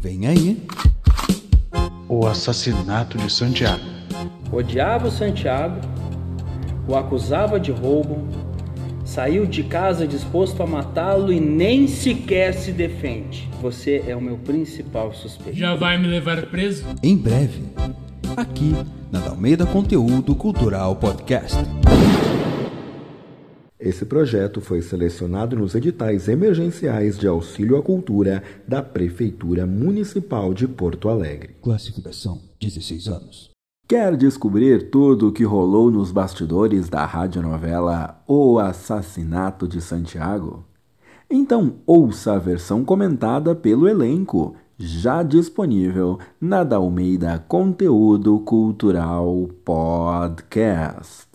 Vem aí. O assassinato de Santiago. Odiava o Santiago, o acusava de roubo, saiu de casa disposto a matá-lo e nem sequer se defende. Você é o meu principal suspeito. Já vai me levar preso? Em breve, aqui na Dalmeida Conteúdo Cultural Podcast. Esse projeto foi selecionado nos editais emergenciais de auxílio à cultura da Prefeitura Municipal de Porto Alegre. Classificação: 16 anos. Quer descobrir tudo o que rolou nos bastidores da radionovela O Assassinato de Santiago? Então ouça a versão comentada pelo elenco, já disponível na Dalmeida Conteúdo Cultural Podcast.